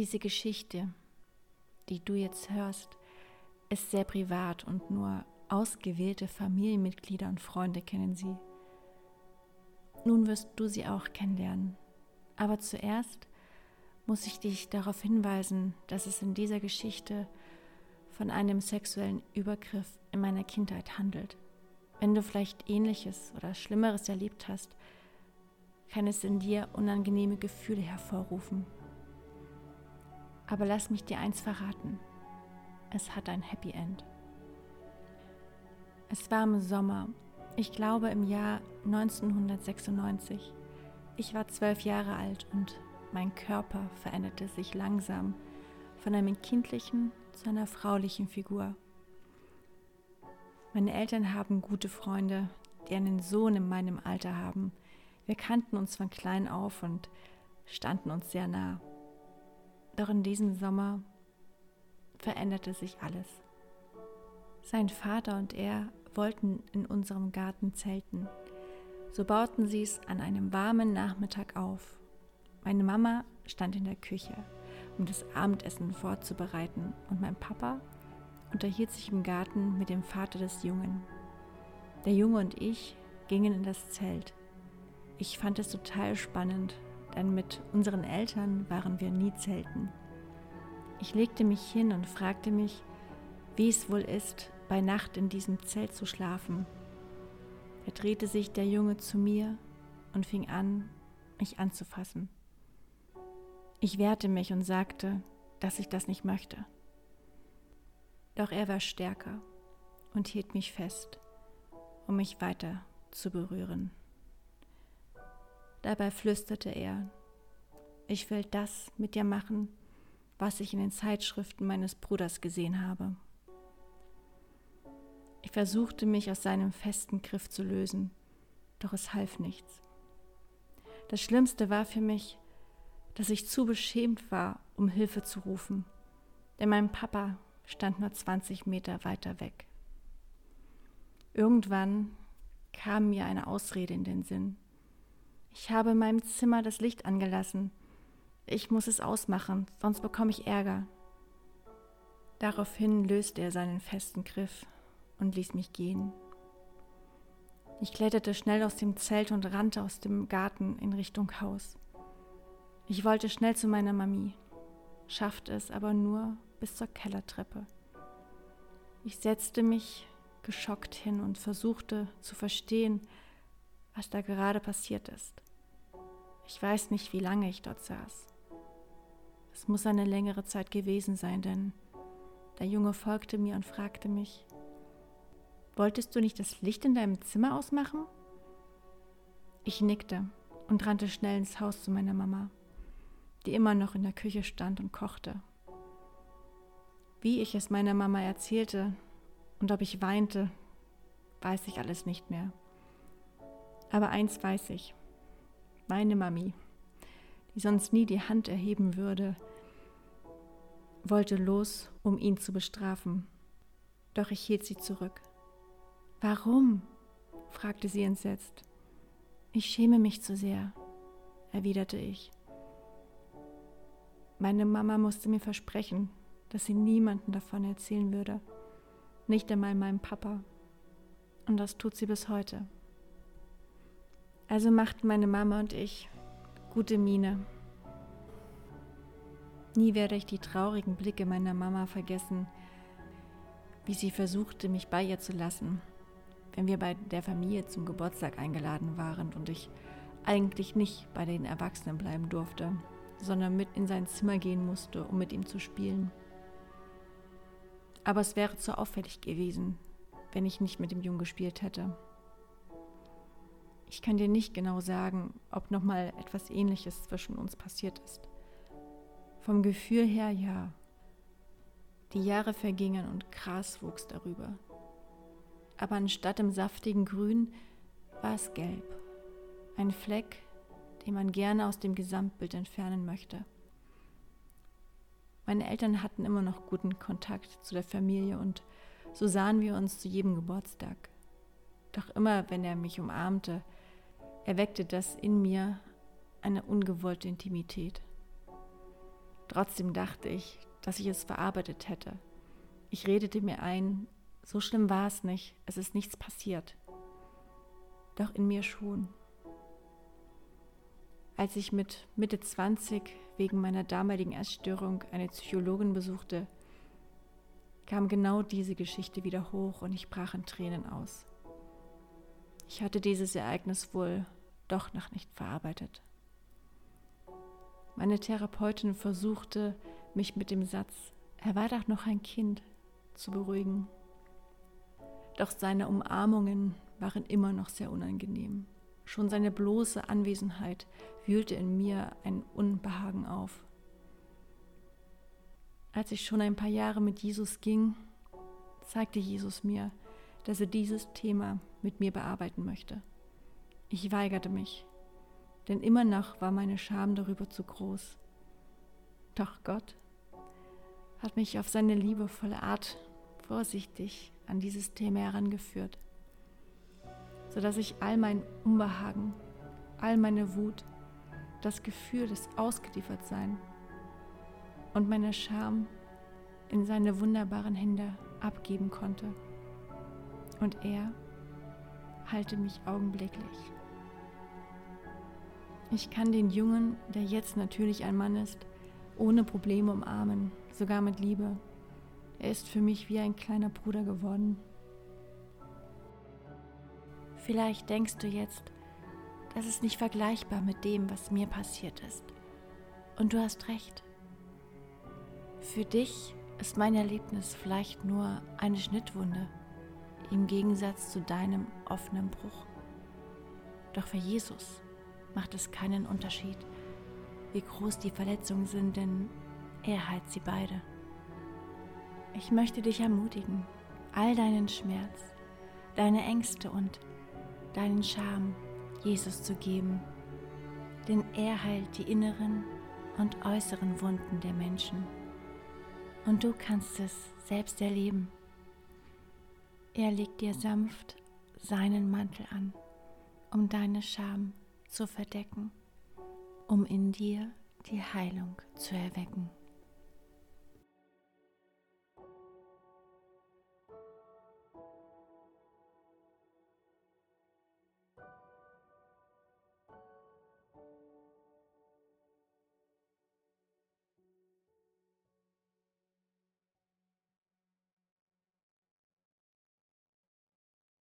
Diese Geschichte, die du jetzt hörst, ist sehr privat und nur ausgewählte Familienmitglieder und Freunde kennen sie. Nun wirst du sie auch kennenlernen. Aber zuerst muss ich dich darauf hinweisen, dass es in dieser Geschichte von einem sexuellen Übergriff in meiner Kindheit handelt. Wenn du vielleicht ähnliches oder Schlimmeres erlebt hast, kann es in dir unangenehme Gefühle hervorrufen. Aber lass mich dir eins verraten. Es hat ein Happy End. Es war im Sommer, ich glaube im Jahr 1996. Ich war zwölf Jahre alt und mein Körper veränderte sich langsam von einem kindlichen zu einer fraulichen Figur. Meine Eltern haben gute Freunde, die einen Sohn in meinem Alter haben. Wir kannten uns von klein auf und standen uns sehr nah. Doch in diesem Sommer veränderte sich alles. Sein Vater und er wollten in unserem Garten zelten. So bauten sie es an einem warmen Nachmittag auf. Meine Mama stand in der Küche, um das Abendessen vorzubereiten, und mein Papa unterhielt sich im Garten mit dem Vater des Jungen. Der Junge und ich gingen in das Zelt. Ich fand es total spannend, denn mit unseren Eltern waren wir nie zelten. Ich legte mich hin und fragte mich, wie es wohl ist, bei Nacht in diesem Zelt zu schlafen. Da drehte sich der Junge zu mir und fing an, mich anzufassen. Ich wehrte mich und sagte, dass ich das nicht möchte. Doch er war stärker und hielt mich fest, um mich weiter zu berühren. Dabei flüsterte er, ich will das mit dir machen, was ich in den Zeitschriften meines Bruders gesehen habe. Ich versuchte mich aus seinem festen Griff zu lösen, doch es half nichts. Das Schlimmste war für mich, dass ich zu beschämt war, um Hilfe zu rufen, denn mein Papa stand nur 20 Meter weiter weg. Irgendwann kam mir eine Ausrede in den Sinn. Ich habe in meinem Zimmer das Licht angelassen. Ich muss es ausmachen, sonst bekomme ich Ärger. Daraufhin löste er seinen festen Griff und ließ mich gehen. Ich kletterte schnell aus dem Zelt und rannte aus dem Garten in Richtung Haus. Ich wollte schnell zu meiner Mami, schaffte es aber nur bis zur Kellertreppe. Ich setzte mich geschockt hin und versuchte zu verstehen, was da gerade passiert ist. Ich weiß nicht, wie lange ich dort saß. Es muss eine längere Zeit gewesen sein, denn der Junge folgte mir und fragte mich, Wolltest du nicht das Licht in deinem Zimmer ausmachen? Ich nickte und rannte schnell ins Haus zu meiner Mama, die immer noch in der Küche stand und kochte. Wie ich es meiner Mama erzählte und ob ich weinte, weiß ich alles nicht mehr. Aber eins weiß ich, meine Mami, die sonst nie die Hand erheben würde, wollte los, um ihn zu bestrafen. Doch ich hielt sie zurück. Warum? fragte sie entsetzt. Ich schäme mich zu sehr, erwiderte ich. Meine Mama musste mir versprechen, dass sie niemanden davon erzählen würde, nicht einmal meinem Papa. Und das tut sie bis heute. Also machten meine Mama und ich gute Miene. Nie werde ich die traurigen Blicke meiner Mama vergessen, wie sie versuchte, mich bei ihr zu lassen wenn wir bei der Familie zum Geburtstag eingeladen waren und ich eigentlich nicht bei den Erwachsenen bleiben durfte, sondern mit in sein Zimmer gehen musste, um mit ihm zu spielen. Aber es wäre zu auffällig gewesen, wenn ich nicht mit dem Jungen gespielt hätte. Ich kann dir nicht genau sagen, ob noch mal etwas Ähnliches zwischen uns passiert ist. Vom Gefühl her ja. Die Jahre vergingen und Gras wuchs darüber aber anstatt im saftigen Grün war es gelb. Ein Fleck, den man gerne aus dem Gesamtbild entfernen möchte. Meine Eltern hatten immer noch guten Kontakt zu der Familie und so sahen wir uns zu jedem Geburtstag. Doch immer, wenn er mich umarmte, erweckte das in mir eine ungewollte Intimität. Trotzdem dachte ich, dass ich es verarbeitet hätte. Ich redete mir ein, so schlimm war es nicht, es ist nichts passiert. Doch in mir schon. Als ich mit Mitte 20 wegen meiner damaligen Essstörung eine Psychologin besuchte, kam genau diese Geschichte wieder hoch und ich brach in Tränen aus. Ich hatte dieses Ereignis wohl doch noch nicht verarbeitet. Meine Therapeutin versuchte, mich mit dem Satz, er war doch noch ein Kind, zu beruhigen. Doch seine Umarmungen waren immer noch sehr unangenehm. Schon seine bloße Anwesenheit wühlte in mir ein Unbehagen auf. Als ich schon ein paar Jahre mit Jesus ging, zeigte Jesus mir, dass er dieses Thema mit mir bearbeiten möchte. Ich weigerte mich, denn immer noch war meine Scham darüber zu groß. Doch Gott hat mich auf seine liebevolle Art vorsichtig an dieses Thema herangeführt sodass ich all mein Unbehagen, all meine Wut, das Gefühl des Ausgeliefertsein und meine Scham in seine wunderbaren Hände abgeben konnte. Und er halte mich augenblicklich. Ich kann den Jungen, der jetzt natürlich ein Mann ist, ohne Probleme umarmen, sogar mit Liebe. Er ist für mich wie ein kleiner Bruder geworden. Vielleicht denkst du jetzt, das ist nicht vergleichbar mit dem, was mir passiert ist. Und du hast recht. Für dich ist mein Erlebnis vielleicht nur eine Schnittwunde im Gegensatz zu deinem offenen Bruch. Doch für Jesus macht es keinen Unterschied, wie groß die Verletzungen sind, denn er heilt sie beide. Ich möchte dich ermutigen, all deinen Schmerz, deine Ängste und deinen Scham Jesus zu geben, denn er heilt die inneren und äußeren Wunden der Menschen. Und du kannst es selbst erleben. Er legt dir sanft seinen Mantel an, um deine Scham zu verdecken, um in dir die Heilung zu erwecken.